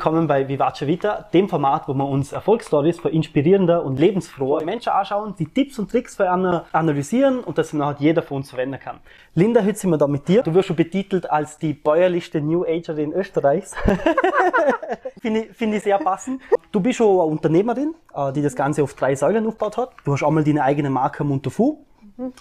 Kommen bei Vivace Vita, dem Format, wo wir uns Erfolgsstories für inspirierende und lebensfrohe Menschen anschauen, die Tipps und Tricks für einen analysieren und das nachher jeder von uns verwenden kann. Linda, heute sind wir da mit dir. Du wirst schon betitelt als die bäuerlichste New Agerin Österreichs. Finde ich, find ich sehr passend. Du bist schon eine Unternehmerin, äh, die das Ganze auf drei Säulen aufgebaut hat. Du hast einmal deine eigene Marke Montefu.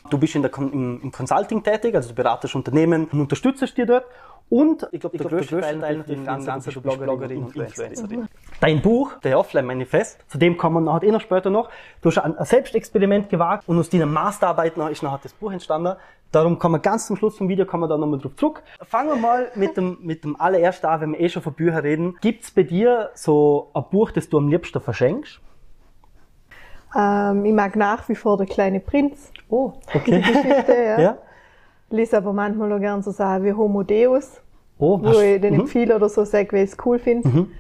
Du bist in der, im, im Consulting tätig, also du beratest Unternehmen und unterstützt die dort. Und ich glaube, der, glaub, größte Teil natürlich den ganzen, ganzen Bloggerin und Influencerin. Dein Buch, der Offline-Manifest, zu dem kommen wir nachher eh noch später noch. Du hast ein, ein Selbstexperiment gewagt und aus deiner Masterarbeit ist nachher das Buch entstanden. Darum kommen wir ganz zum Schluss vom Video, kommen wir da nochmal drauf zurück. Fangen wir mal mit dem, mit dem allerersten an, wenn wir eh schon von Büchern reden. Gibt's bei dir so ein Buch, das du am liebsten verschenkst? Ähm, ich mag nach wie vor der kleine Prinz. Oh, okay. Die Geschichte, ja. ja. Lese aber manchmal auch gerne so Sachen wie Homo Deus. Oh, wo hast, ich den mhm. empfehle oder so sage, weil ich es cool finde. Mhm.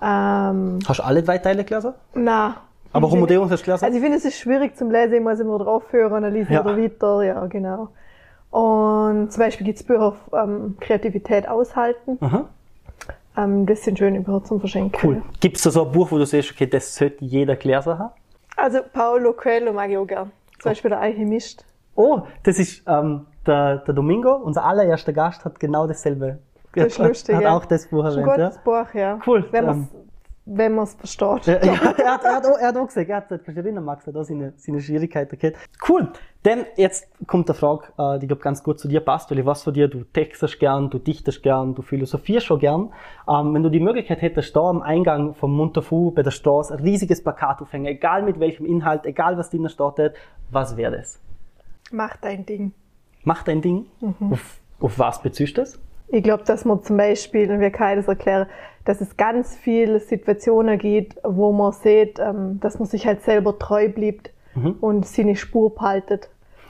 Ähm, hast du alle drei Teile gelesen? Nein. Aber Homo Deus hast du gelesen? Also ich finde, es ist schwierig zum Lesen, ich muss immer drauf hören, dann lese ja. wieder weiter, ja, genau. Und zum Beispiel gibt es Bücher auf ähm, Kreativität aushalten. Ähm, das sind schöne Bücher zum Verschenken. Cool. Gibt es da so ein Buch, wo du siehst, okay, das sollte jeder gelesen haben? Also Paulo Coelho mag ich auch gern. Zum Beispiel der Alchemist. Oh, das ist ähm, der, der Domingo, unser allererster Gast, hat genau dasselbe. Das ist lustig. Hat, hat auch das Buch erwähnt. Ein gutes ja. Buch, ja. Cool. Wenn ähm, wenn man es versteht. Ja, ja, er, hat, er, hat auch, er hat auch gesagt, er hat, du erinnern, Max, hat auch seine, seine Schwierigkeiten gehabt. Cool. Denn jetzt kommt eine Frage, äh, die, glaube ganz gut zu dir passt, weil ich weiß von dir, du textest gern, du dichtest gern, du philosophierst schon gern. Ähm, wenn du die Möglichkeit hättest, da am Eingang vom Montafu bei der Straße ein riesiges Plakat aufhängen, egal mit welchem Inhalt, egal was drinnen steht, was wäre das? Mach dein Ding. Mach dein Ding? Mhm. Auf, auf was beziehst du das? Ich glaube, dass man zum Beispiel, und wir kann das erklären, dass es ganz viele Situationen gibt, wo man sieht, ähm, dass man sich halt selber treu bleibt mhm. und seine Spur behaltet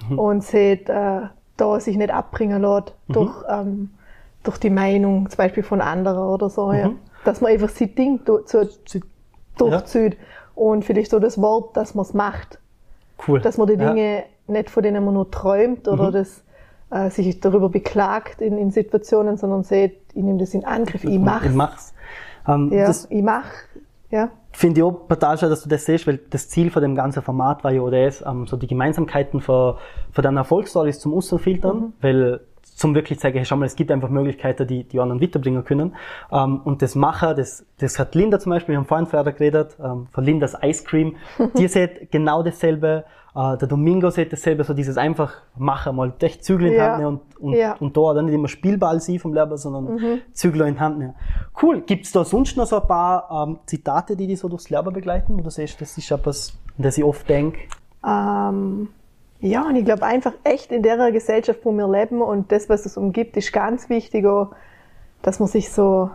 mhm. und sieht, äh, da sich nicht abbringen lässt mhm. durch, ähm, durch die Meinung zum Beispiel von anderen oder so. Ja. Mhm. Dass man einfach sein Ding durchzieht ja. und vielleicht so das Wort, dass man es macht. Cool. Dass man die Dinge ja. nicht von denen man nur träumt oder mhm. das äh, sich darüber beklagt in, in Situationen, sondern sieht, ich nehme das in Angriff, ich mach's. Ich mach's. Ähm, ja, das ich mach, ja. Finde ich auch total schön, dass du das siehst, weil das Ziel von dem ganzen Format war ja ist, ähm, so die Gemeinsamkeiten von, von deinen Erfolgsstories zum Außenfiltern, mhm. weil zum wirklich zeigen, hey, schau mal, es gibt einfach Möglichkeiten, die die anderen weiterbringen können. Ähm, und das Macher, das, das hat Linda zum Beispiel, wir haben vorhin vorher geredet, ähm, von Lindas Ice Cream. Die seht genau dasselbe. Äh, der Domingo sieht dasselbe, so dieses einfach machen, mal echt Zügel in die ja. Hand nehmen und, und, ja. und da dann nicht immer Spielball sie vom Lehrer, sondern mhm. Zügel in die Hand nehmen. Cool. Gibt's da sonst noch so ein paar ähm, Zitate, die dich so durchs Lehrer begleiten? Oder siehst du, das ist etwas, an das ich oft denke? Ähm, ja, und ich glaube einfach echt in der Gesellschaft, wo wir leben und das, was es umgibt, ist ganz wichtig, auch, dass man sich so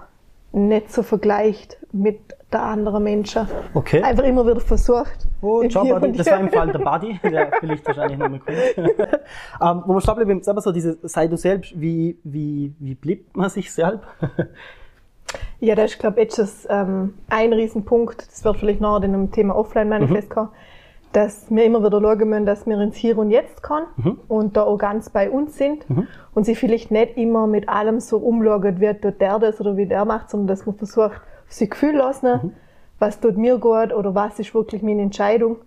nicht so vergleicht mit der anderen Menschen. Okay. Einfach immer wieder versucht. Oh, Buddy. Das war im Fall der Buddy, der vielleicht wahrscheinlich nochmal kommt. ähm, wo man stehen bleiben, selber so diese, sei du selbst, wie, wie, wie bleibt man sich selbst? ja, das ist, glaube ich, jetzt ähm, ein Riesenpunkt. Das wird vielleicht noch in einem Thema Offline-Manifest mhm. kommen dass wir immer wieder schauen müssen, dass wir ins Hier und Jetzt kommen mhm. und da auch ganz bei uns sind mhm. und sie vielleicht nicht immer mit allem so umlagert wird, tut der das oder wie der macht, sondern dass man versucht, sich Gefühl lassen, mhm. was tut mir gut oder was ist wirklich meine Entscheidung.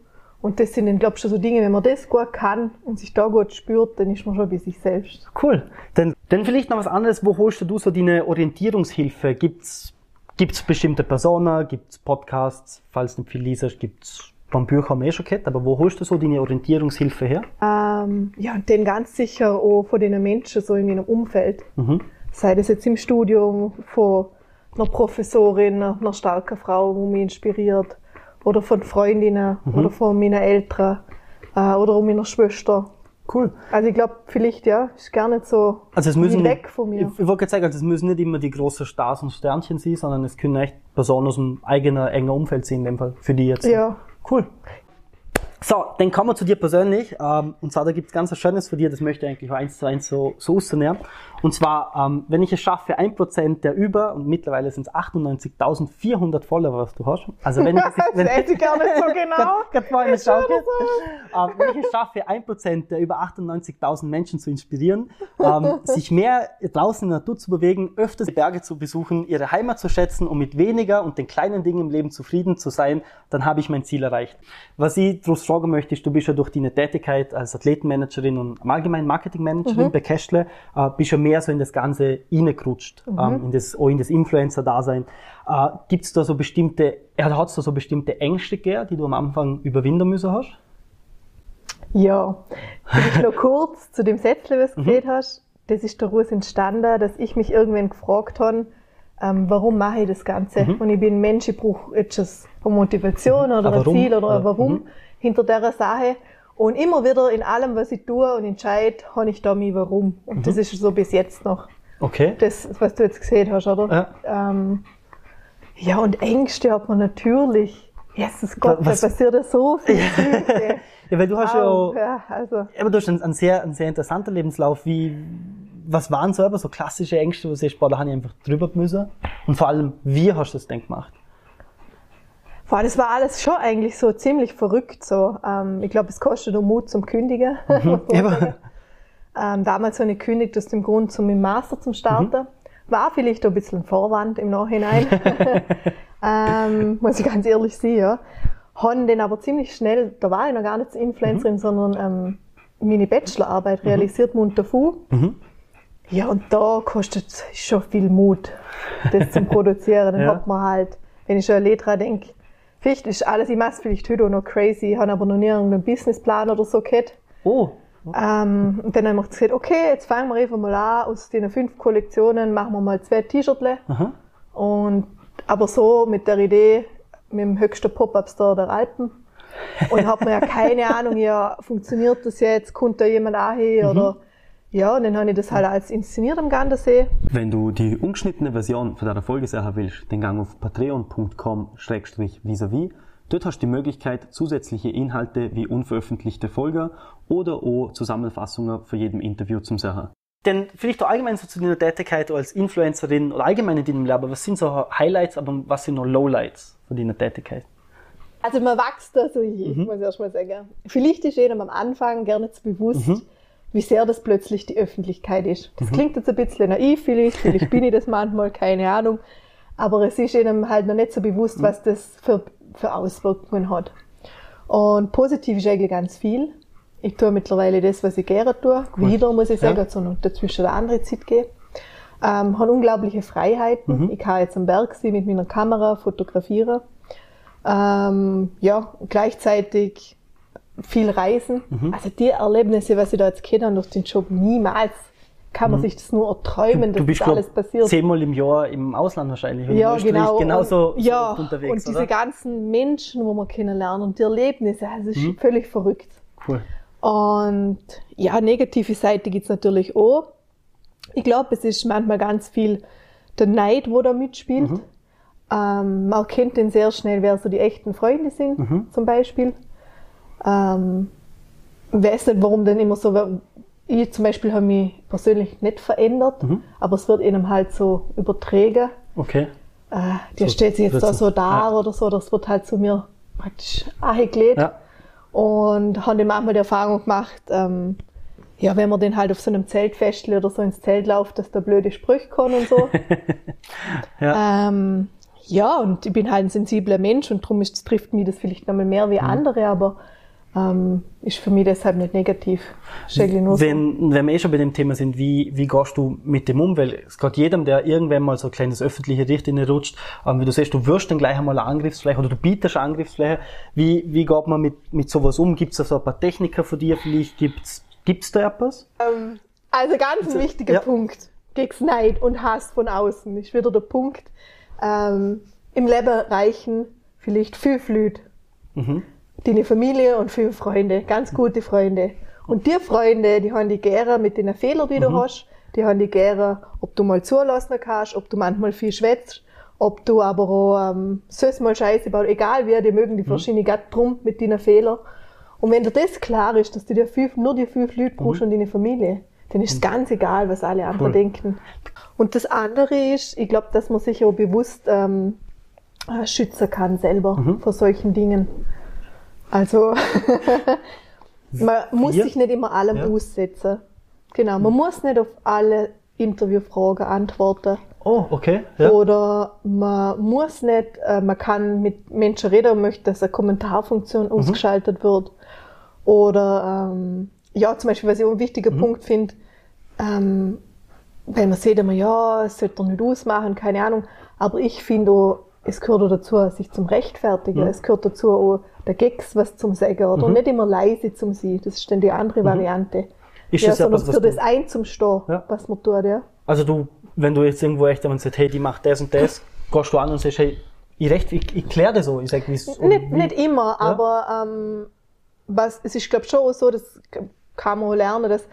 Und das sind, glaube ich, schon so Dinge, wenn man das gut kann und sich da gut spürt, dann ist man schon bei sich selbst. Cool. Dann, dann vielleicht noch was anderes. Wo holst du so deine Orientierungshilfe? Gibt's, gibt's bestimmte Personen? Gibt's Podcasts? Falls du nicht viel liest, gibt's beim Bücher haben wir eh schon gehabt, aber wo holst du so deine Orientierungshilfe her? Ähm, ja, den ganz sicher auch von den Menschen so in meinem Umfeld. Mhm. Sei das jetzt im Studium, von einer Professorin, einer starken Frau, die mich inspiriert, oder von Freundinnen, mhm. oder von meinen Eltern, äh, oder von meiner Schwester. Cool. Also ich glaube, vielleicht, ja, ist gar nicht so also es müssen weg von mir. Ich, ich wollte sagen, also es müssen nicht immer die großen Stars und Sternchen sein, sondern es können echt Personen aus dem eigenen engen Umfeld sein, in dem Fall, für die jetzt. Ja, Cool. So, dann kommen wir zu dir persönlich. Ähm, und zwar, da gibt's ganz was Schönes für dir, das möchte ich eigentlich eins zu eins so, so auszunehmen. Und zwar, ähm, wenn ich es schaffe, ein Prozent der über, und mittlerweile sind es 98.400 Follower, was du hast. Also wenn ich das wenn, ich gar nicht so genau. Gerade vorhin so. ähm, wenn ich es schaffe, ein Prozent der über 98.000 Menschen zu inspirieren, ähm, sich mehr draußen in der Natur zu bewegen, öfters die Berge zu besuchen, ihre Heimat zu schätzen und mit weniger und den kleinen Dingen im Leben zufrieden zu sein, dann habe ich mein Ziel erreicht. Was ich daraus fragen möchte, ist, du bist ja durch deine Tätigkeit als Athletenmanagerin und im Allgemeinen Marketingmanagerin mhm. bei Cashle, äh, bist ja mehr so in das Ganze reingerutscht, mhm. ähm, in das, auch in das Influencer-Dasein. Äh, Gibt es da so bestimmte, äh, hat es da so bestimmte Ängste gegeben, die du am Anfang überwinden müssen hast? Ja, vielleicht noch kurz zu dem Sätzchen, was du mhm. gesagt hast. Das ist daraus entstanden, dass ich mich irgendwann gefragt habe, ähm, warum mache ich das Ganze? Mhm. Und ich bin ein Mensch, ich brauche jetzt eine Motivation mhm. oder ein Ziel oder Warum mhm. hinter dieser Sache. Und immer wieder in allem, was ich tue und entscheide, habe ich da mein Warum. Und mhm. das ist so bis jetzt noch. Okay. Das, was du jetzt gesehen hast, oder? Ja, ähm, ja und Ängste hat man natürlich. Jesus Gott, was? da passiert ja so viel. ja, weil du hast wow. ja, ja also. aber du hast einen, einen, sehr, einen sehr interessanten Lebenslauf. Wie, was waren so, so klassische Ängste, wo du siehst, boah, da habe ich einfach drüber müssen? Und vor allem, wie hast du das denn gemacht? Boah, das war alles schon eigentlich so ziemlich verrückt. So. Ähm, ich glaube, es kostet nur Mut zum Kündigen. Mhm. ähm, damals habe ich gekündigt aus dem Grund, zum im Master zum Starten. Mhm. War vielleicht ein bisschen ein Vorwand im Nachhinein. ähm, muss ich ganz ehrlich sagen. Ja. Haben dann aber ziemlich schnell, da war ich noch gar nicht Influencerin, mhm. sondern ähm, meine Bachelorarbeit mhm. realisiert munter Fu. Mhm. Ja, und da kostet es schon viel Mut, das zu produzieren. Dann ja. hat man halt, wenn ich schon an Letra denke, vielleicht ist alles, ich mache vielleicht heute noch crazy, habe aber noch nie einen Businessplan oder so gehabt. Oh. Ähm, und dann haben wir gesagt, okay, jetzt fangen wir einfach mal an, aus den fünf Kollektionen machen wir mal zwei T-Shirts. Und, aber so mit der Idee, mit dem höchsten Pop-Up-Store der Alpen. Und hat man ja keine Ahnung, ja, funktioniert das jetzt, kommt da jemand auch hin mhm. Ja, und dann habe ich das halt als inszeniert am Gardasee. Wenn du die ungeschnittene Version von der Folge sehen willst, dann gang auf patreon.com-vis-a-vis. Dort hast du die Möglichkeit, zusätzliche Inhalte wie unveröffentlichte Folgen oder auch Zusammenfassungen für jedem Interview zum Sehen. Denn vielleicht auch allgemein so zu deiner Tätigkeit als Influencerin oder allgemein in deinem Leben, was sind so Highlights, aber was sind noch Lowlights von deiner Tätigkeit? Also man wächst da so je, mhm. muss ich erst mal sagen. Vielleicht ist jedem am Anfang gerne zu bewusst, mhm wie sehr das plötzlich die Öffentlichkeit ist. Das mhm. klingt jetzt ein bisschen naiv, vielleicht, vielleicht bin ich das manchmal, keine Ahnung. Aber es ist ihnen halt noch nicht so bewusst, mhm. was das für, für Auswirkungen hat. Und positiv ist eigentlich ganz viel. Ich tue mittlerweile das, was ich gerne tue. Cool. Wieder, muss ich sagen, ja. sondern dazwischen eine andere Zeit gehen. Ähm, habe unglaubliche Freiheiten. Mhm. Ich kann jetzt am Berg sein mit meiner Kamera, fotografieren. Ähm, ja, gleichzeitig viel reisen. Mhm. Also die Erlebnisse, was ich da jetzt kenne durch den Job, niemals kann man mhm. sich das nur erträumen, dass du bist, das alles passiert. Zehnmal im Jahr im Ausland wahrscheinlich. Ja, genau. Genauso und, ja, unterwegs, und diese oder? ganzen Menschen, wo man kennenlernen und die Erlebnisse, also das ist mhm. völlig verrückt. Cool. Und ja, negative Seite gibt's natürlich auch. Ich glaube, es ist manchmal ganz viel der Neid, wo da mitspielt. Mhm. Ähm, man erkennt den sehr schnell, wer so die echten Freunde sind, mhm. zum Beispiel. Ähm, weiß nicht, warum denn immer so, ich zum Beispiel habe mich persönlich nicht verändert, mhm. aber es wird ihnen halt so übertragen. Okay. Äh, der so, stellt sich jetzt da so da ja. oder so, das wird halt zu mir praktisch angelegt. Ja. Und haben dann manchmal die Erfahrung gemacht, ähm, ja, wenn man den halt auf so einem Zeltfestl oder so ins Zelt läuft, dass der blöde Sprüche kann und so. ja. Ähm, ja, und ich bin halt ein sensibler Mensch und darum ist, trifft mich das vielleicht nochmal mehr wie mhm. andere, aber ähm, ist für mich deshalb nicht negativ. Nur wenn, wenn wir eh schon bei dem Thema sind, wie, wie gehst du mit dem um? Weil es geht jedem, der irgendwann mal so ein kleines öffentliche Richtlinie rutscht, ähm, wie du siehst, du wirst dann gleich einmal eine Angriffsfläche oder du bietest eine Angriffsfläche. Wie, wie geht man mit, mit sowas um? Gibt es da so ein paar Techniker von dir vielleicht? Gibt's, gibt's da etwas? Ähm, also ganz ein also, wichtiger ja. Punkt. Gegen Neid und Hass von außen ist wieder der Punkt. Ähm, Im Leben reichen vielleicht fünf Leute. Mhm deine Familie und viele Freunde, ganz gute Freunde. Und die Freunde, die haben die gerne mit den Fehlern, die du mhm. hast, die haben die gerne, ob du mal zulassen kannst, ob du manchmal viel schwätzt, ob du aber auch, ähm, sollst mal Scheiße bauen, egal wie, die mögen die mhm. verschiedene Gatt drum mit deinen Fehlern. Und wenn dir das klar ist, dass du dir fünf, nur die fünf Leute brauchst und deine Familie, dann ist es ganz egal, was alle anderen Cool. denken. Und das andere ist, ich glaube, dass man sich auch bewusst ähm, äh, schützen kann selber vor solchen Dingen. Also man muss sich nicht immer allem Ja. aussetzen. Genau, man muss nicht auf alle Interviewfragen antworten. Oh, okay. Ja. Oder man muss nicht, äh, man kann mit Menschen reden und möchte, dass eine Kommentarfunktion Mhm. ausgeschaltet wird. Oder ähm, ja, zum Beispiel, was ich auch einen wichtigen Mhm. Punkt finde, ähm, weil man sieht immer, ja, es sollte er nicht ausmachen, keine Ahnung. Aber ich finde auch, es gehört auch dazu, sich zum Rechtfertigen. Mhm. Es gehört dazu auch, der Gags was zum Sagen oder nicht immer leise zum sein. Das ist dann die andere Variante. Mhm. Ist ja, das sondern was, was für das ein zum Stehen, Ja. was man tut, ja. Also du, wenn du jetzt irgendwo echt jemand sagst, hey, die macht das und das, gehst du an und sagst, hey, ich recht, ich, ich kläre das so. Ich sag, wie's, Nicht, wie- nicht immer, Ja. aber ähm, was, es ist, glaube ich, schon so, das kann man auch lernen, dass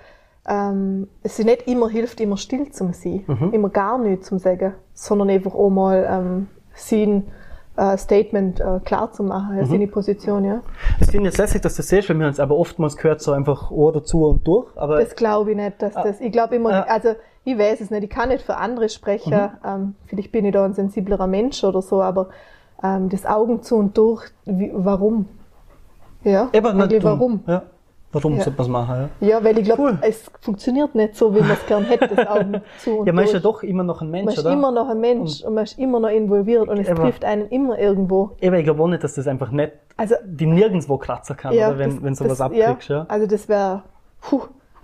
ähm, es sich nicht immer hilft, immer still zu sein, Mhm. immer gar nichts zu sagen, sondern einfach auch mal ähm, sein äh, Statement äh, klar zu machen, Mhm. ja, seine Position, ja. Das finde ich jetzt lässig, dass du das wir haben es aber oftmals gehört, so einfach Ohr dazu und durch. Aber Das glaube ich nicht, dass das, ich glaube immer, Ah. also ich weiß es nicht, ich kann nicht für andere sprechen, Mhm. ähm, vielleicht bin ich da ein sensiblerer Mensch oder so, aber ähm, das Augen zu und durch, wie, warum? Ja, eben eigentlich warum? Ja. Warum Ja. sollte man es machen? Ja, Ja, weil ich glaube, Cool. es funktioniert nicht so, wie man es gern hätte, das Augen zu und ja man ist ja durch. doch immer noch ein Mensch, Man ist oder? immer noch ein Mensch und, man ist immer noch involviert und es Aber- trifft einen immer irgendwo. Eben, ich glaube auch nicht, dass das einfach nicht, Also, die nirgendwo kratzen kann, ja, oder? Wenn, das- wenn sowas das, abkriegst, ja. Also das wäre,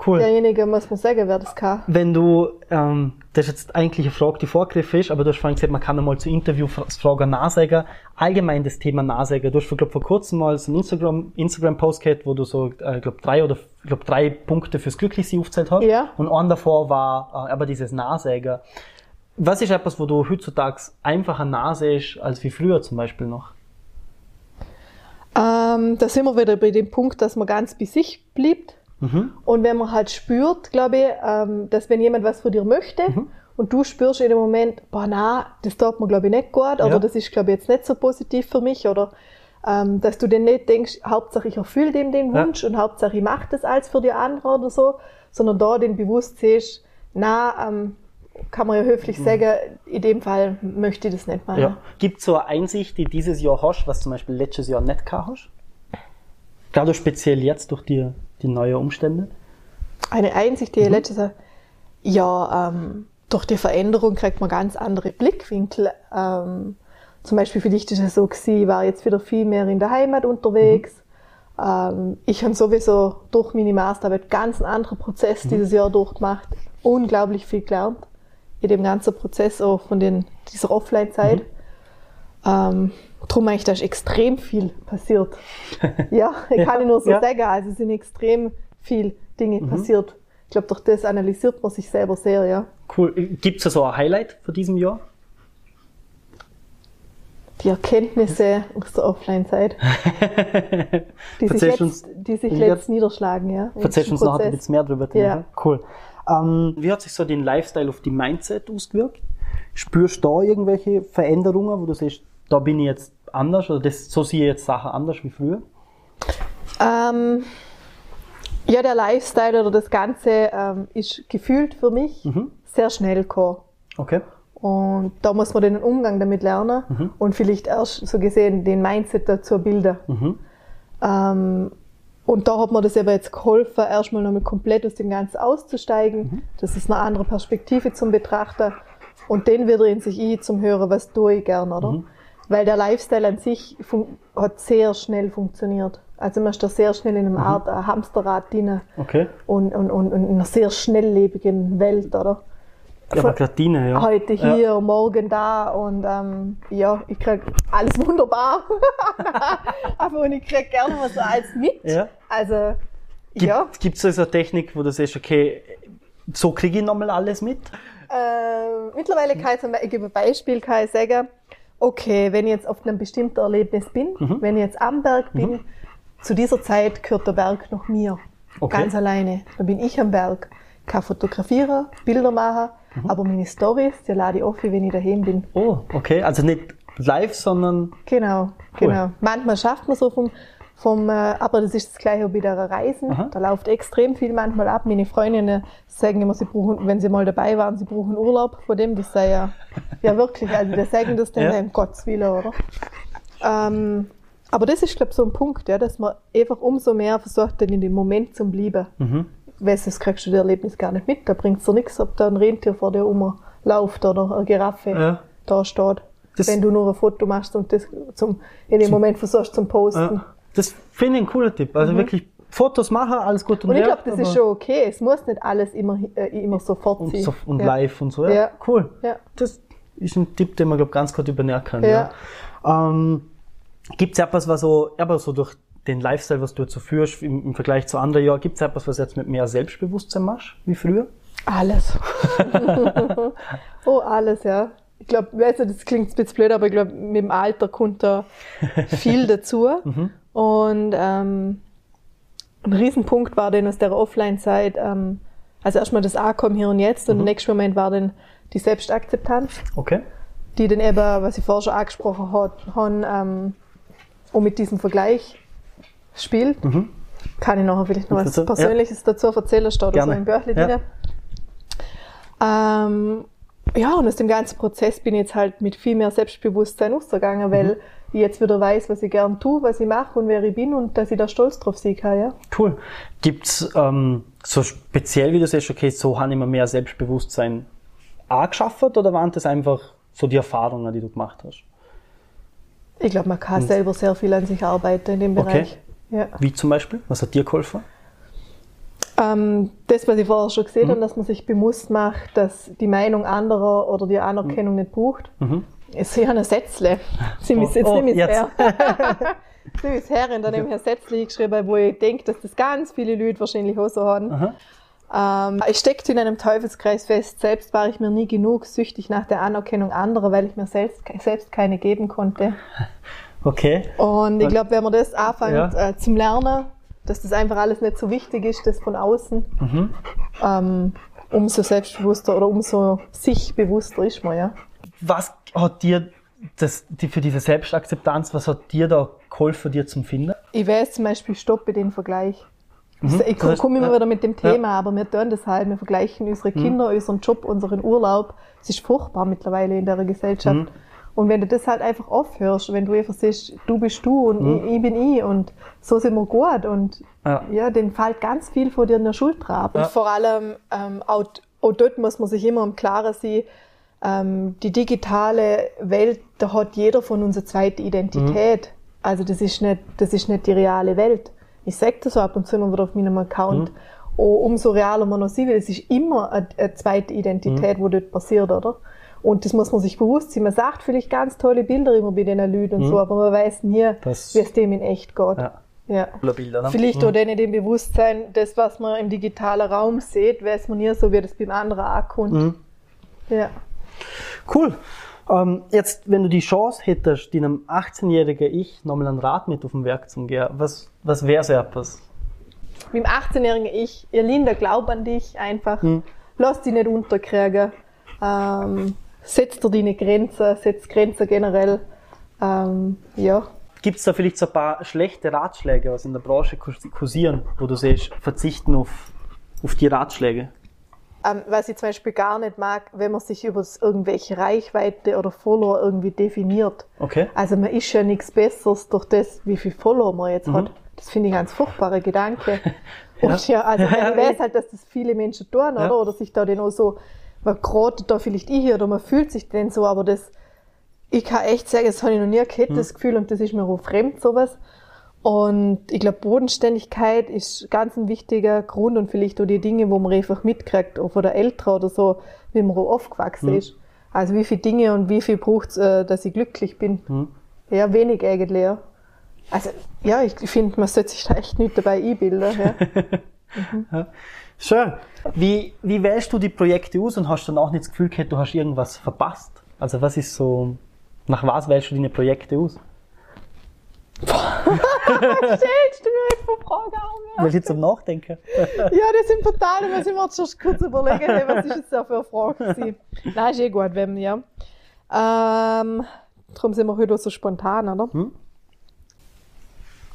Cool. derjenige, muss man sagen, wer das kann. Wenn du, ähm, das ist jetzt eigentlich eine Frage, die Vorgriff ist, aber du hast vorhin gesagt, man kann einmal zu Interviewfragen nachsagen. Allgemein das Thema Nachsagen. Du hast, vor, glaub, vor kurzem mal so einen Instagram, Instagram-Post gehabt, wo du so, äh, glaub, drei oder, ich glaub, drei Punkte fürs Glücklichsein aufgezählt hast. Ja. Und ein davor war, äh, aber dieses Nachsagen. Was ist etwas, wo du heutzutage einfacher nachsehst, als wie früher zum Beispiel noch? Ähm, da sind wir wieder bei dem Punkt, dass man ganz bei sich bleibt. Mhm. Und wenn man halt spürt, glaube ich, ähm, dass wenn jemand was von dir möchte Mhm. und du spürst in dem Moment, boah, na, das tut mir, glaube ich, nicht gut oder Ja. das ist, glaube ich, jetzt nicht so positiv für mich oder ähm, dass du dann nicht denkst, Hauptsache ich erfülle dem den Ja. Wunsch und Hauptsache ich mache das als für die anderen oder so, sondern da den bewusst siehst, na, ähm, kann man ja höflich sagen, in dem Fall möchte ich das nicht machen. Mhm. Ja. Gibt es so eine Einsicht, die dieses Jahr hast, was zum Beispiel letztes Jahr nicht gehabt hast? Gerade speziell jetzt durch die, die neuen Umstände? Eine Einsicht, die ich letztes Jahr, ja, ähm, durch die Veränderung kriegt man ganz andere Blickwinkel. Ähm, zum Beispiel für dich ist es so gewesen, ich war jetzt wieder viel mehr in der Heimat unterwegs. Ähm, ich habe sowieso durch meine Masterarbeit ganz einen anderen Prozess dieses Jahr durchgemacht. Unglaublich viel gelernt in dem ganzen Prozess auch von den, dieser Offline-Zeit. Ähm, darum eigentlich, da ist extrem viel passiert. ja, ich kann ich nur so Ja. sagen. Also es sind extrem viel Dinge passiert. Ich glaube, durch das analysiert man sich selber sehr, ja. Cool. Gibt es so ein Highlight für diesem Jahr? Die Erkenntnisse aus der Offline-Zeit, die die sich Ja. jetzt niederschlagen, ja. Erzählst uns nachher ein bisschen mehr drüber. Ja. Cool. Ähm, wie hat sich so den Lifestyle auf die Mindset ausgewirkt? Spürst du da irgendwelche Veränderungen, wo du siehst, da bin ich jetzt anders oder das, so sehe ich jetzt Sachen anders wie früher? Ähm, ja, der Lifestyle oder das Ganze ähm, ist gefühlt für mich Mhm. sehr schnell gekommen. Okay. Und da muss man den Umgang damit lernen Mhm. und vielleicht erst so gesehen den Mindset dazu bilden. Mhm. Ähm, und da hat mir das aber jetzt geholfen, erstmal nochmal komplett aus dem Ganzen auszusteigen. Mhm. Das ist eine andere Perspektive zum Betrachten. Und den wieder in sich ein zum Hören, was tue ich gern, oder? Weil der Lifestyle an sich hat sehr schnell funktioniert. Also man ist da sehr schnell in einem Mhm. Art Hamsterrad drin Okay. und, und, und, und in einer sehr schnelllebigen Welt, oder? Ja, aber gerade Dine, ja. Heute Ja. hier, morgen da und ähm, ja, ich krieg alles wunderbar. Aber und ich krieg gerne was so als mit. Ja. Also, Gibt, ja. Gibt es so eine Technik, wo du sagst, okay, so kriege ich nochmal alles mit? Äh, mittlerweile kann ich, ich gebe ein Beispiel, kann ich sagen, okay, wenn ich jetzt auf einem bestimmten Erlebnis bin, Mhm. wenn ich jetzt am Berg bin, zu dieser Zeit gehört der Berg noch mir. Okay. Ganz alleine. Dann bin ich am Berg. Kann fotografieren, Bilder machen, Mhm. aber meine Stories, die lade ich auf, wenn ich daheim bin. Oh, okay. Also nicht live, sondern Genau, Cool. genau. Manchmal schafft man so vom, Vom, äh, aber das ist das gleiche bei der Reisen. Aha. Da läuft extrem viel manchmal ab. Meine Freundinnen sagen immer, sie brauchen, wenn sie mal dabei waren, sie brauchen Urlaub von dem. Das sei ja, ja wirklich, also die sagen das dann Ja. um Gottes Willen, oder? Ähm, aber das ist, glaube ich, so ein Punkt, ja, dass man einfach umso mehr versucht, dann in dem Moment zu bleiben. Mhm. Weil sonst kriegst du das Erlebnis gar nicht mit. Da bringt es dir nichts, ob da ein Rentier vor dir rumläuft oder eine Giraffe Ja. da steht. Das- wenn du nur ein Foto machst und das zum, in dem Moment versuchst zum Posten. Ja. Das finde ich ein cooler Tipp. Also wirklich Fotos machen, alles gut und, Mhm. Und ich glaube, das ist schon okay. Es muss nicht alles immer, äh, immer sofort und, sein. so, und ja. live und so. Ja. Ja. Cool. Ja. Das ist ein Tipp, den man glaub, ganz gut übernehmen kann. Ja. Ja. Ähm, Gibt es etwas, was so, aber so durch den Lifestyle, was du jetzt so führst im, im Vergleich zu anderen Jahren, gibt es etwas, was jetzt mit mehr Selbstbewusstsein machst, wie früher? Alles. oh, alles, ja. Ich glaube, weißt du, das klingt ein bisschen blöd, aber ich glaube, mit dem Alter kommt da viel dazu. Und ähm, ein Riesenpunkt war dann aus der Offline-Zeit, ähm, also erstmal das Ankommen hier und jetzt und der nächste Moment war dann die Selbstakzeptanz, Okay. die dann eben, was ich vorher schon angesprochen habe, ähm, und mit diesem Vergleich spielt. Kann ich nachher vielleicht noch was Dazu? Ja. Persönliches dazu erzählen, steht da so im Börchli Ja. Ähm, ja, und aus dem ganzen Prozess bin ich jetzt halt mit viel mehr Selbstbewusstsein ausgegangen, weil Mhm. Ich jetzt wieder weiß, was ich gern tue, was ich mache und wer ich bin und dass ich da stolz drauf sein kann, ja. Cool. Gibt's ähm, so speziell, wie du sagst, okay, so habe ich mir mehr Selbstbewusstsein angeschafft oder waren das einfach so die Erfahrungen, die du gemacht hast? Ich glaube, man kann selber sehr viel an sich arbeiten in dem Okay. Bereich. Ja. Wie zum Beispiel? Was hat dir geholfen? Ähm, das, was ich vorher schon Mhm. gesehen habe, dass man sich bewusst macht, dass die Meinung anderer oder die Anerkennung nicht braucht. Ist ja ein Sätzle. Sie müssen jetzt Mhm. Oh, nicht jetzt. her. Sie müssen her, und dann habe ich ein Sätzle geschrieben, wo ich denke, dass das ganz viele Leute wahrscheinlich auch so haben. Ähm, ich steckte in einem Teufelskreis fest. Selbst war ich mir nie genug süchtig nach der Anerkennung anderer, weil ich mir selbst, selbst keine geben konnte. Okay. Und ich glaube, wenn man das anfängt Ja. äh, zum Lernen, dass das einfach alles nicht so wichtig ist, das von außen, Mhm. ähm, umso selbstbewusster oder umso sich bewusster ist man, ja. Was hat dir das, die, für diese Selbstakzeptanz, was hat dir da geholfen, dir zum Finden? Ich weiß zum Beispiel, stoppe den Vergleich. Mhm. Ich Das heißt, komme immer ja. wieder mit dem Thema, aber wir tun das halt. Wir vergleichen unsere Mhm. Kinder, unseren Job, unseren Urlaub. Es ist furchtbar mittlerweile in der Gesellschaft. Mhm. Und wenn du das halt einfach aufhörst, wenn du einfach siehst, du bist du und Mhm. ich, ich bin ich und so sind wir gut und Ja. ja, dann fällt ganz viel von dir in der Schulter ab. Ja. Und vor allem, ähm, auch, auch dort muss man sich immer im Klaren sein, ähm, die digitale Welt, da hat jeder von uns eine zweite Identität. Also das ist nicht, das ist nicht die reale Welt. Ich sage das so ab und zu immer wieder auf meinem Account. Oh, umso realer man noch sieht, es ist immer eine, eine zweite Identität, wo dort passiert, oder? Und das muss man sich bewusst sein. Man sagt vielleicht ganz tolle Bilder immer bei den Leuten und so, aber man weiß nie, wie es dem in echt geht. Ja. Ja. Bilder, ne? Vielleicht auch dann in dem Bewusstsein, das, was man im digitalen Raum sieht, weiß man nie so, wie das beim anderen ankommt. Mhm. Ja. Cool. Ähm, jetzt, wenn du die Chance hättest, deinem 18-jährigen Ich nochmal ein Rad mit auf den Werk zu gehen, was, was wäre so etwas? Mit dem 18-jährigen Ich, ihr Linda, glaub an dich einfach. Mhm. Lass dich nicht unterkriegen. Ähm, setz dir deine Grenzen, setz Grenzen generell. Ähm, ja. Gibt es da vielleicht so ein paar schlechte Ratschläge, was in der Branche kursieren, wo du siehst, verzichten auf, auf die Ratschläge? Ähm, was ich zum Beispiel gar nicht mag, wenn man sich über irgendwelche Reichweite oder Follower irgendwie definiert. Okay. Also man ist ja nichts Besseres durch das, wie viel Follower man jetzt hat. Das finde ich ein ganz furchtbarer Gedanke. Und ja, also Ja, ja, ich weiß halt, dass das viele Menschen tun, oder? Ja. Oder sich da dann auch so, man gerade da vielleicht ich hier oder man fühlt sich denn so, aber das, ich kann echt sagen, das habe ich noch nie gehabt, Mhm. das Gefühl, und das ist mir auch fremd, sowas. Und ich glaube, Bodenständigkeit ist ganz ein wichtiger Grund und vielleicht auch die Dinge, wo man einfach mitkriegt, auch von der Eltern oder so, wie man aufgewachsen Mhm. ist. Also wie viele Dinge und wie viel braucht's, äh, dass ich glücklich bin. Mhm. Ja, wenig eigentlich, ja. Also, ja, ich finde, man sollte sich da echt nicht dabei einbilden. Ja. Schön. Wie, wie wählst du die Projekte aus und hast dann auch nicht das Gefühl gehabt, du hast irgendwas verpasst? Also was ist so, nach was wählst du deine Projekte aus? Stellst du mir jetzt eine Frage an? Weil ich zum Nachdenken. Ja, das sind total, da muss ich mir schon kurz überlegen, hey, was ist jetzt da für eine Frage gewesen? Nein, ist eh gut, wenn, ja. Ähm, darum sind wir heute so spontan, oder? Hm?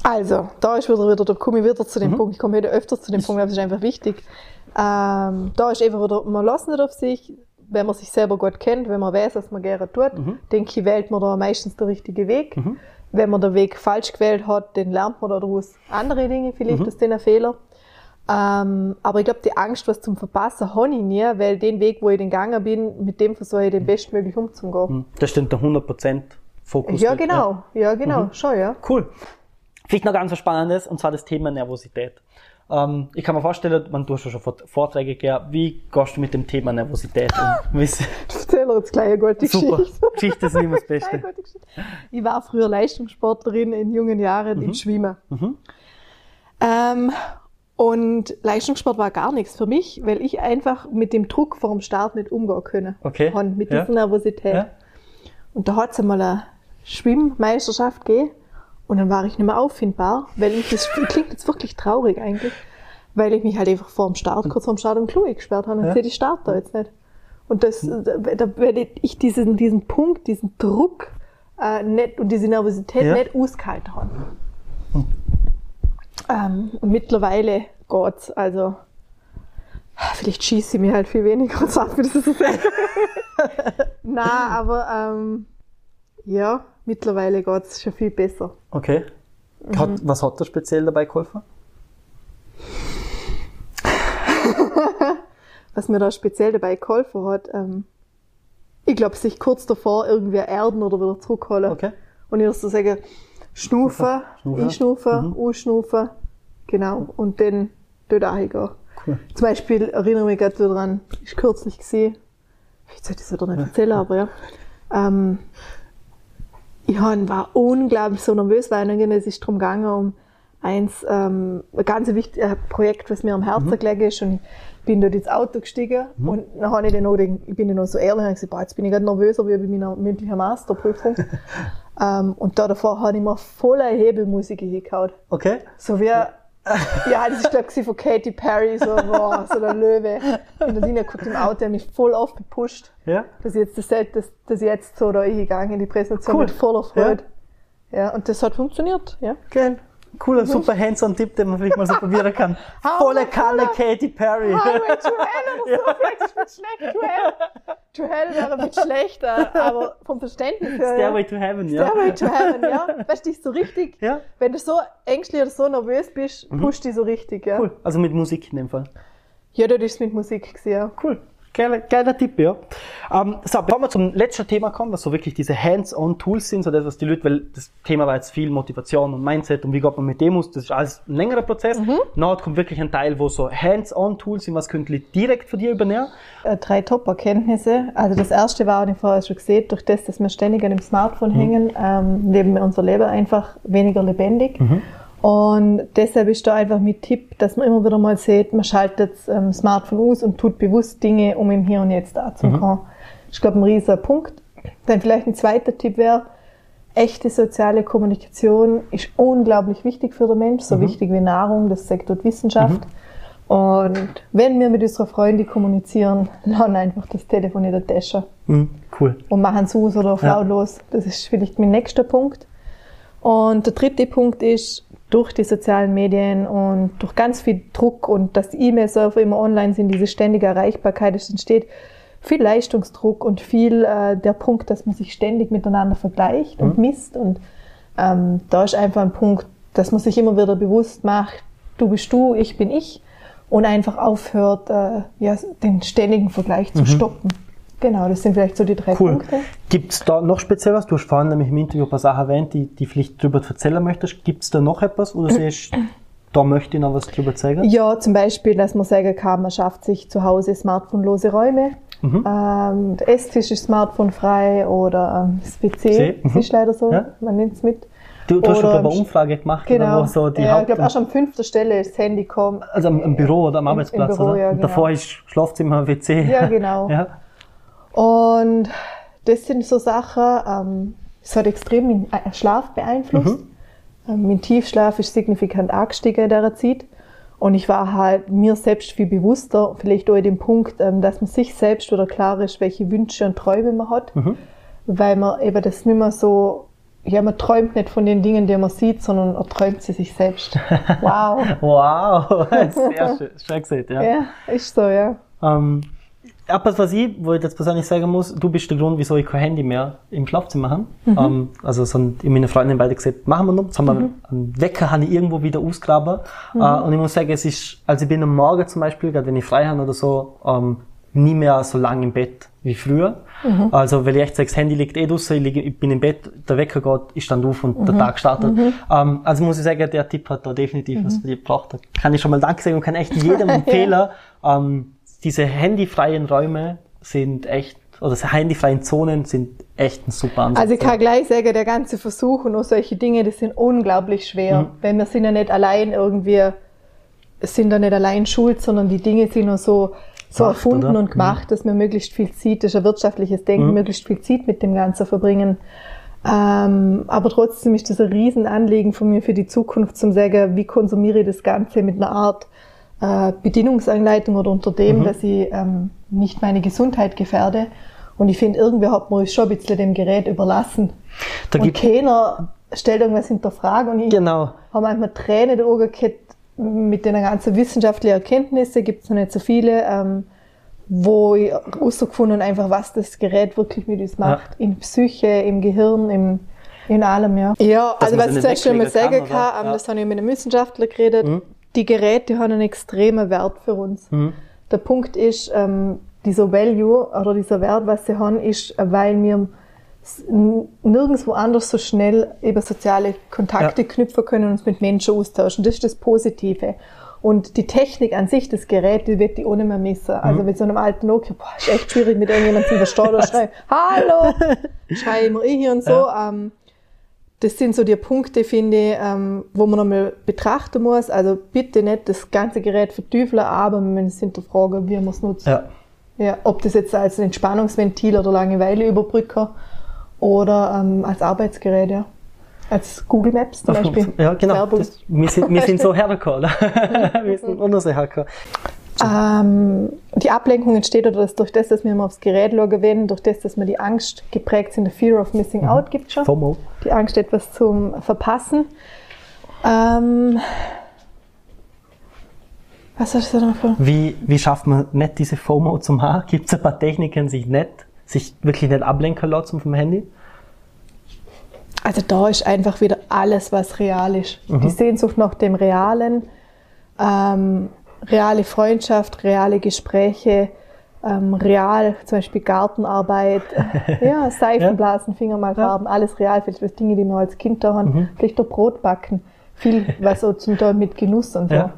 Also, da ist wieder, wieder da komme ich wieder zu dem Mhm. Punkt, ich komme wieder öfters zu dem Punkt, es ist einfach wichtig. Ähm, da ist eben wieder, man lässt nicht auf sich, wenn man sich selber gut kennt, wenn man weiß, was man gerne tut, Mhm. denke ich, wählt man da meistens den richtigen Weg. Wenn man den Weg falsch gewählt hat, dann lernt man daraus andere Dinge, Mhm. vielleicht aus den Fehler. Ähm, aber ich glaube, die Angst, was zum Verpassen, habe ich nie, weil den Weg, wo ich den gegangen bin, mit dem versuche ich den bestmöglich umzugehen. Mhm. Das stimmt, der 100% Fokus. Ja, genau, ja, genau, Mhm. schon, ja. Cool. Vielleicht noch ganz was Spannendes, und zwar das Thema Nervosität. Ähm, ich kann mir vorstellen, man, ja schon Vort- Vorträge gegeben, wie gehst du mit dem Thema Nervosität um? Erzähle jetzt gleich eine gute Super. Geschichte. Geschichte ist immer das Beste. Ich war früher Leistungssportlerin in jungen Jahren im Schwimmen. Mhm. Ähm, und Leistungssport war gar nichts für mich, weil ich einfach mit dem Druck vor dem Start nicht umgehen können. Okay. Und mit Ja. dieser Nervosität. Ja? Und da hat es einmal eine Schwimmmeisterschaft gegeben und dann war ich nicht mehr auffindbar, weil ich, das klingt jetzt wirklich traurig eigentlich, weil ich mich halt einfach vor dem Start, kurz vor dem Start im Klo gesperrt habe und Ja. sehe die Start da jetzt nicht. Und das, da, da werde ich diesen, diesen Punkt, diesen Druck äh, nicht, und diese Nervosität Ja. nicht ausgehalten haben. Ähm, und mittlerweile geht's, also vielleicht schieße ich mir halt viel weniger und sage, das ist Na, aber ähm, ja, mittlerweile geht's schon viel besser. Okay. Hat, Mhm. was hat da speziell dabei geholfen? Was mir da speziell dabei geholfen hat, ähm, ich glaube, sich kurz davor irgendwie erden oder wieder zurückholen. Okay. Und ich so sagen, schnufen, Schnufen. einschnufen, Mhm. ausschnufen, genau, und dann dort reingehen. Cool. Zum Beispiel erinnere ich mich gerade dran, ist kürzlich gesehen, ich sollte das wieder nicht erzählen, aber ja, ähm, ich hab- war unglaublich so nervös, weil dann es ist darum gegangen, um eins, ähm, ein ganz wichtiges Projekt, was mir am Herzen gelegen ist und ich bin dort ins Auto gestiegen und dann habe ich dann noch, den, ich bin dann noch so ehrlich und gesagt, boah, jetzt bin ich gerade nervöser wie bei meiner mündlichen Masterprüfung. ähm, und da davor habe ich mir voller Hebelmusik hingehauen. Okay. So wie, ja, das ist, glaube ich, von Katy Perry, so, boah, so der Löwe. Ich bin da reingeguckt im Auto, der mich voll aufgepusht, Ja. dass ich jetzt, das, dass ich jetzt so da hingegangen in die Präsentation Cool. mit voller Freude. Ja. und das hat funktioniert, ja. Geil. Cooler, super Hands-on-Tipp, den man vielleicht mal so probieren kann. Volle Kanne. Katy Perry. Highway to Hell oder so, ist es schlecht, to Hell. To Hell wäre ein bisschen schlechter, aber vom Verständnis her. Stairway to Heaven, ja. Stairway to Heaven, ja. Weißt du, dich so richtig, Ja. Mhm. wenn du so ängstlich oder so nervös bist, pusht dich so richtig, ja. Cool. Also mit Musik in dem Fall. Ja, das ist mit Musik gewesen, ja. Cool. Geiler, geiler Tipp, ja. Ähm, so, bevor wir zum letzten Thema kommen, was so wirklich diese Hands-on-Tools sind, so das, was die Leute, weil das Thema war jetzt viel Motivation und Mindset und wie geht man mit dem aus, das ist alles ein längerer Prozess. Mhm. Nachher kommt wirklich ein Teil, wo so Hands-on-Tools sind, was können die direkt von dir übernehmen. Äh, drei Top-Erkenntnisse. Also das erste war, und ich vorher schon gesehen, durch das, dass wir ständig an dem Smartphone hängen, ähm, leben wir unser Leben einfach weniger lebendig. Und deshalb ist da einfach mit Tipp, dass man immer wieder mal sieht, man schaltet das ähm, Smartphone aus und tut bewusst Dinge, um im Hier und Jetzt da zu kommen. Das ist, glaube ich, ein riesiger Punkt. Dann vielleicht ein zweiter Tipp wäre, echte soziale Kommunikation ist unglaublich wichtig für den Mensch, so wichtig wie Nahrung, das sagt dort Wissenschaft. Und wenn wir mit unserer Freundin kommunizieren, lassen einfach das Telefon in der Tasche Mhm. Cool. und machen es aus oder auf Ja. lautlos. Das ist vielleicht mein nächster Punkt. Und der dritte Punkt ist, durch die sozialen Medien und durch ganz viel Druck und dass die E-Mail-Server immer online sind, diese ständige Erreichbarkeit, es entsteht viel Leistungsdruck und viel äh, der Punkt, dass man sich ständig miteinander vergleicht und misst. Und ähm, da ist einfach ein Punkt, dass man sich immer wieder bewusst macht, du bist du, ich bin ich und einfach aufhört, äh, ja, den ständigen Vergleich zu stoppen. Genau, das sind vielleicht so die drei Cool. Punkte. Gibt es da noch speziell was? Du hast vorhin nämlich im Interview ein paar Sachen erwähnt, die, die vielleicht drüber erzählen möchtest. Gibt es da noch etwas, du siehst, da möchte ich noch was drüber zeigen? Ja, zum Beispiel, dass man sagen kann, man schafft sich zu Hause smartphonelose Räume. Mhm. Ähm, der Esstisch ist smartphonefrei oder ähm, das PC. Mhm. ist leider so, Ja. man nimmt es mit. Du, du hast schon Oder im eine Umfrage gemacht, Genau. oder wo so die ja, ich Haupt glaube, erst an fünfter Stelle ist das Handy kommt. also am, am Büro oder am Arbeitsplatz, Büro, oder? ja, Und genau. davor ist Schlafzimmer, WC. Ja, genau. ja. Und das sind so Sachen, ähm, es hat extrem meinen äh, Schlaf beeinflusst. Ähm, mein Tiefschlaf ist signifikant angestiegen in dieser Zeit. Und ich war halt mir selbst viel bewusster, vielleicht auch in dem Punkt, ähm, dass man sich selbst wieder klar ist, welche Wünsche und Träume man hat. Weil man eben das nicht mehr so ja, man träumt nicht von den Dingen, die man sieht, sondern er träumt sie sich selbst. Wow. wow, sehr schön, schön gesagt, ja. Ja, ist so, ja. Ähm, etwas, was ich, wo ich jetzt persönlich sagen muss, du bist der Grund, wieso ich kein Handy mehr im Schlafzimmer habe. Ähm, also so ein, meine Freundin beide gesagt, machen wir noch. Jetzt haben wir einen Wecker habe ich irgendwo wieder ausgraben. Äh, und ich muss sagen, es ist, also ich bin am Morgen zum Beispiel, gerade wenn ich frei habe oder so, ähm, nie mehr so lange im Bett wie früher. Also, weil ich echt sage, das Handy liegt eh draussen, ich, liege, ich bin im Bett, der Wecker geht, ich stand auf und der Tag startet. Ähm, also muss ich sagen, der Tipp hat da definitiv was für dich gebracht. Da kann ich schon mal Danke sagen und kann echt jedem empfehlen, ähm, diese handyfreien Räume sind echt, oder diese handyfreien Zonen sind echt ein super Ansatz. Also ich kann gleich sagen, der ganze Versuch und auch solche Dinge, die sind unglaublich schwer. Weil wir sind ja nicht allein irgendwie, sind da nicht allein schuld, sondern die Dinge sind nur so, so Gemacht, erfunden oder? und gemacht, dass man möglichst viel Zeit, das ist ein wirtschaftliches Denken, möglichst viel Zeit mit dem Ganzen verbringen. Ähm, aber trotzdem ist das ein Riesenanliegen von mir für die Zukunft, zum sagen, wie konsumiere ich das Ganze mit einer Art äh, Bedienungsanleitung oder unter dem, dass ich ähm, nicht meine Gesundheit gefährde. Und ich finde, irgendwie hat man uns schon ein bisschen dem Gerät überlassen. Da und keiner stellt irgendwas hinter Frage. Und ich Genau. habe manchmal Tränen in den Augen gehabt, mit den ganzen wissenschaftlichen Erkenntnissen, gibt es noch nicht so viele, ähm, wo ich herausgefunden habe, einfach, was das Gerät wirklich mit uns macht. In Psyche, im Gehirn, im, in allem, ja. Ja, Dass also was ich zuerst schon mal sagen kann, kann, ähm, Ja. das habe ich mit einem Wissenschaftler geredet, die Geräte haben einen extremen Wert für uns. Der Punkt ist, ähm, dieser Value oder dieser Wert, was sie haben, ist, weil wir nirgendwo anders so schnell eben soziale Kontakte Ja. knüpfen können und uns mit Menschen austauschen. Das ist das Positive. Und die Technik an sich, das Gerät, die wird die ohne mehr missen. Also mit so einem alten Nokia, boah, ist echt schwierig mit irgendjemandem zu verstehen oder schreien, hallo, schrei immer ich hier und so. Ähm, das sind so die Punkte, finde ich, ähm, wo man nochmal betrachten muss. Also bitte nicht das ganze Gerät verteufeln, aber wir müssen uns hinterfragen, wie man es nutzt. Ja. Ja, ob das jetzt als Entspannungsventil oder Langeweile-Überbrücker oder ähm, als Arbeitsgerät, ja. Als Google Maps zum Beispiel. Ja, genau. Das, wir, sind, wir sind so hergekommen. oder? wir sind so hergekommen. Ähm, die Ablenkung entsteht oder das, durch das, dass wir immer aufs Gerät werden, durch das, dass wir die Angst geprägt sind, der Fear of Missing Out gibt schon. FOMO. Die Angst, etwas zum Verpassen. Ähm, was hast du da noch für? Wie, wie schafft man nicht diese FOMO zum haben? Gibt es ein paar Techniken, sich nicht, sich wirklich nicht ablenken lassen vom Handy? Also da ist einfach wieder alles, was real ist. Die Sehnsucht nach dem Realen, ähm, reale Freundschaft, reale Gespräche, ähm, real, zum Beispiel Gartenarbeit, ja, Seifenblasen, Fingermalfarben, alles real, vielleicht was Dinge, die wir als Kind da haben, vielleicht auch Brot backen, viel, was so zum Teil mit Genuss und so. Ja.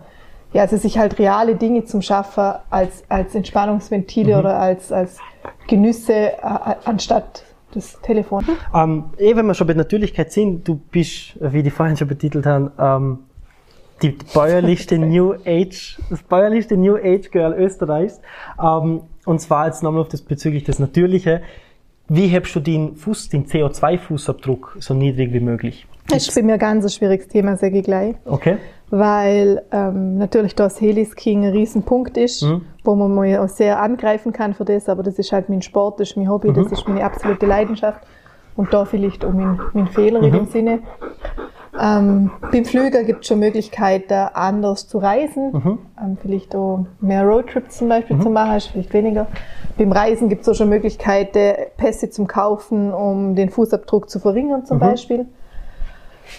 Ja. also sich halt reale Dinge zum Schaffen als, als Entspannungsventile oder als, als Genüsse äh, anstatt das Telefon. Ähm, eh, wenn wir schon bei Natürlichkeit sind, du bist, wie die vorhin schon betitelt haben, ähm, die bäuerlichste New Age, das bäuerlichste New Age Girl Österreichs. Ähm, und zwar jetzt nochmal auf das bezüglich das Natürliche. Wie hebst du den Fuß, den CO2-Fußabdruck so niedrig wie möglich? Das ist bei mir ganz ein schwieriges Thema, sage ich gleich. Okay? Weil ähm, natürlich das Helisking ein Riesenpunkt ist, wo man mal auch sehr angreifen kann für das, aber das ist halt mein Sport, das ist mein Hobby, das ist meine absolute Leidenschaft. Und da vielleicht auch mein, mein Fehler in dem Sinne. Ähm, beim Flüger gibt es schon Möglichkeiten, anders zu reisen. Ähm, vielleicht auch mehr Roadtrips zum Beispiel zu machen, ist vielleicht weniger. Beim Reisen gibt es auch schon Möglichkeiten, Pässe zum Kaufen, um den Fußabdruck zu verringern zum Beispiel.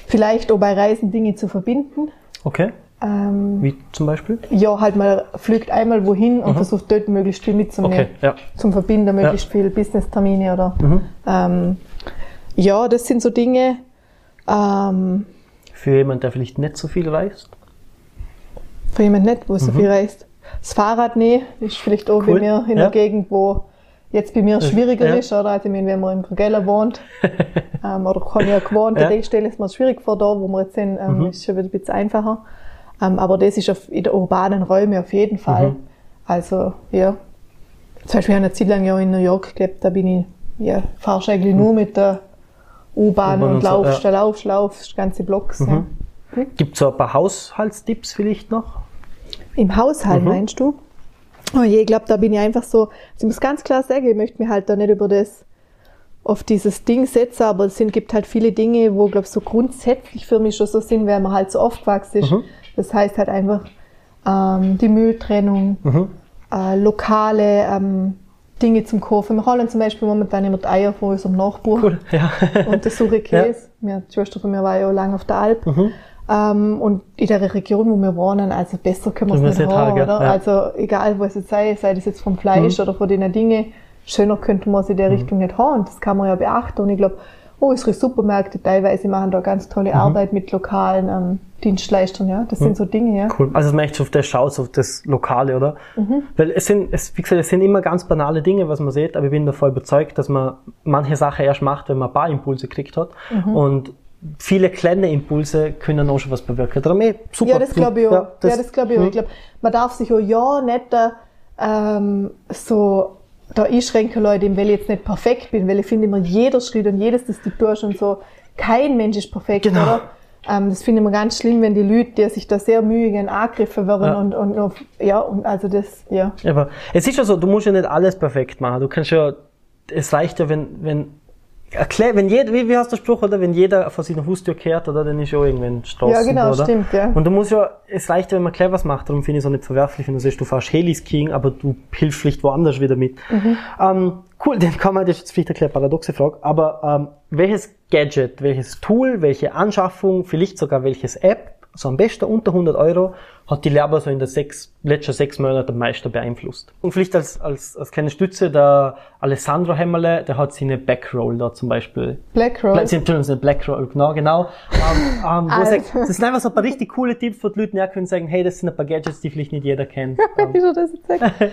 Vielleicht auch bei Reisen Dinge zu verbinden. Okay. Ähm, Wie zum Beispiel? ja, halt mal fliegt einmal wohin und versucht dort möglichst viel mitzunehmen. Okay, ja. Zum Verbinden, möglichst viel Business-Termine oder. Ähm, ja, das sind so Dinge. Ähm, Für jemanden, der vielleicht nicht so viel reist? für jemand nicht, wo so viel reist. Das Fahrrad, nee, ist vielleicht auch Cool, bei mir in ja. der Gegend, wo jetzt bei mir schwieriger ja. ist, oder? Also, ich meine, wenn man im Vergeller wohnt, ähm, oder kann ja gewohnt, Ja. an der Stelle ist mir schwierig vor da, wo wir jetzt sind, ähm, ist schon wieder ein bisschen einfacher. Ähm, aber das ist auf, in den urbanen Räumen auf jeden Fall. Also, ja. Zum Beispiel, ich habe eine Zeit lang ja in New York gelebt, da bin ich, ja, fahrst eigentlich nur mit der U-Bahn und, und so, laufst, ja. da laufst, laufst, ganze Blocks, ja. Gibt es so ein paar Haushaltstipps vielleicht noch? Im Haushalt, meinst du? Oh je, ich glaube, da bin ich einfach so, ich muss ganz klar sagen, ich möchte mich halt da nicht über das auf dieses Ding setze, aber es sind, gibt halt viele Dinge, wo, glaube ich, so grundsätzlich für mich schon so sind, weil man halt so oft gewachsen ist. Mhm. Das heißt halt einfach ähm, die Mülltrennung, Mhm. äh, lokale ähm, Dinge zum Kaufen. Wir holen zum Beispiel momentan immer die Eier von unserem Nachbarn Cool, ja. und der saure Käse. Ja. Die Schwester von mir war ja auch lange auf der Alp. Mhm. Ähm, und in der Region, wo wir wohnen, also besser können wir es nicht haben, haben, oder? ja. Also egal, was es sei, sei das jetzt vom Fleisch Mhm. oder von den Dingen, schöner könnte man es in der Richtung nicht haben. Und das kann man ja beachten. Und ich glaube, unsere Supermärkte teilweise machen da ganz tolle Mhm. Arbeit mit lokalen ähm, Dienstleistern. Ja, das sind so Dinge. Ja. Cool. Also, dass man echt auf das schaut, auf das Lokale, oder? Mhm. Weil es sind, es, wie gesagt, es sind immer ganz banale Dinge, was man sieht, aber ich bin davon überzeugt, dass man manche Sachen erst macht, wenn man ein paar Impulse gekriegt hat. Mhm. Und viele kleine Impulse können auch schon was bewirken. Darum eh, super. Ja, das glaube ich auch. Ja, Ja, das, glaube ich auch. Mhm. Ich glaube, man darf sich auch ja nicht ähm, so da einschränken, Leute, weil ich jetzt nicht perfekt bin, weil ich finde immer jeder Schritt und jedes, das du tust und so, kein Mensch ist perfekt, Genau. oder? Ähm, das finde ich immer ganz schlimm, wenn die Leute, die sich da sehr mühe geben, angegriffen werden Ja. und, und, und, ja, und also das, ja. Aber es ist ja so, du musst ja nicht alles perfekt machen. Du kannst ja, es reicht ja, wenn, wenn, erklär, wenn jeder, wie, wie heißt der Spruch, oder? Wenn jeder vor seiner Haustür kehrt, oder? Dann ist ja irgendwann Straßen, Ja, genau, oder? stimmt, ja. Und du musst ja, es reicht ja, wenn man clever was macht. Darum finde ich es auch nicht verwerflich, wenn du sagst, du fährst Heliskiing, aber du hilfst vielleicht woanders wieder mit. Mhm. Ähm, cool, dann kann man, das ist jetzt vielleicht eine kleine paradoxe Frage, aber ähm, welches Gadget, welches Tool, welche Anschaffung, vielleicht sogar welches App, so am besten unter 100 Euro, hat die Lehrer so in den sechs, letzten sechs Monaten am meisten beeinflusst. Und vielleicht als, als, als kleine Stütze, der Alessandro Hemmerle, der hat seine Backroll da zum Beispiel. Black Roll. Bla- sie- Entschuldigung, seine Blackroll, genau, genau. Ähm, ähm, wo Also. sagt, das sind einfach so ein paar richtig coole Tipps, wo die Leute können sagen, hey, das sind ein paar Gadgets, die vielleicht nicht jeder kennt. Er das jetzt sagt?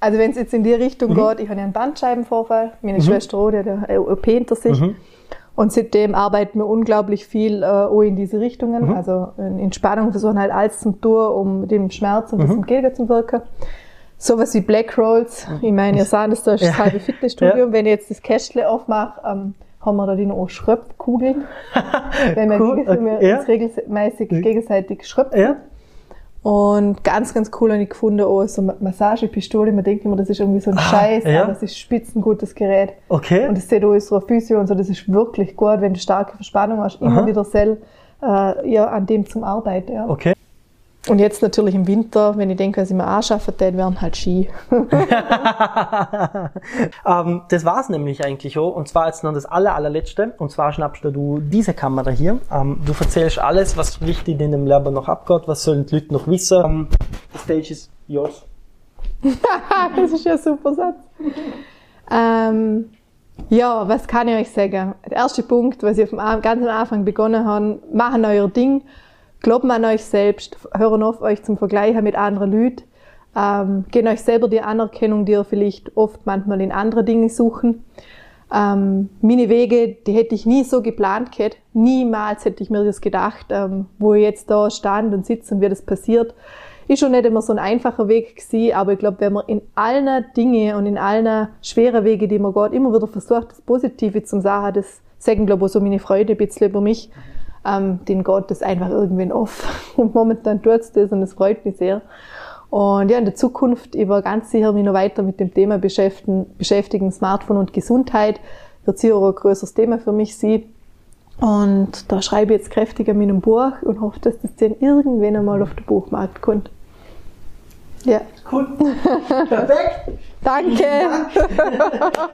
Also wenn es jetzt in die Richtung geht, ich habe ja einen Bandscheibenvorfall, meine Schwester auch, die hat eine OP hinter sich. Mhm. Und seitdem arbeiten wir unglaublich viel äh, auch in diese Richtungen. Also in Entspannung versuchen halt alles zum tun, um dem Schmerz und das entgegenzuwirken. Sowas wie Black Rolls. Ich meine, ihr seht das, da ist das halbe Fitnessstudio. Ja. Wenn ich jetzt das Kästle aufmache, ähm, haben wir da die noch Schröpfkugeln. wenn wir, Cool, wir ja. uns regelmäßig gegenseitig schröpfen. ja? Und ganz, ganz cool habe ich gefunden, auch so eine Massagepistole. Man denkt immer, das ist irgendwie so ein Scheiß, Ah, ja. aber es ist spitzengutes Gerät. Okay. Und das sieht auch unserer Physio und so, das ist wirklich gut, wenn du starke Verspannung hast, immer Aha. wieder sel, äh, ja, an dem zum Arbeiten. Ja. Okay. Und jetzt natürlich im Winter, wenn ich denke, was ich mir anschaffen würde, wären halt Ski. ähm, das war's nämlich eigentlich auch. Und zwar jetzt noch das aller, allerletzte. Und zwar schnappst du diese Kamera hier. Ähm, du erzählst alles, was wichtig in dem Leben noch abgeht. Was sollen die Leute noch wissen? Ähm, the stage is yours. das ist ja ein super Satz. Ähm, ja, was kann ich euch sagen? Der erste Punkt, was ich am ganz am Anfang begonnen habe, machen euer Ding, glauben an euch selbst, hören auf euch zum Vergleichen mit anderen Leuten, ähm, gehen euch selber die Anerkennung, die ihr vielleicht oft manchmal in andere Dinge suchen. Ähm, meine Wege, die hätte ich nie so geplant gehabt. Niemals hätte ich mir das gedacht, ähm, wo ich jetzt da stand und sitze und wie das passiert. Ist schon nicht immer so ein einfacher Weg gewesen, aber ich glaube, wenn man in allen Dingen und in allen schweren Wegen, die man geht, immer wieder versucht, das Positive zu sagen, das sagen, glaube ich, so meine Freude ein bisschen über mich, ähm, den geht das einfach irgendwann auf. Und momentan tut's das und es freut mich sehr. Und ja, in der Zukunft, ich war ganz sicher mich noch weiter mit dem Thema beschäftigen, beschäftigen Smartphone und Gesundheit. Wird sicher auch ein größeres Thema für mich sein. Und da schreibe ich jetzt kräftig an meinem Buch und hoffe, dass das dann irgendwann einmal auf den Buchmarkt kommt. Ja, Cool. Perfekt. danke.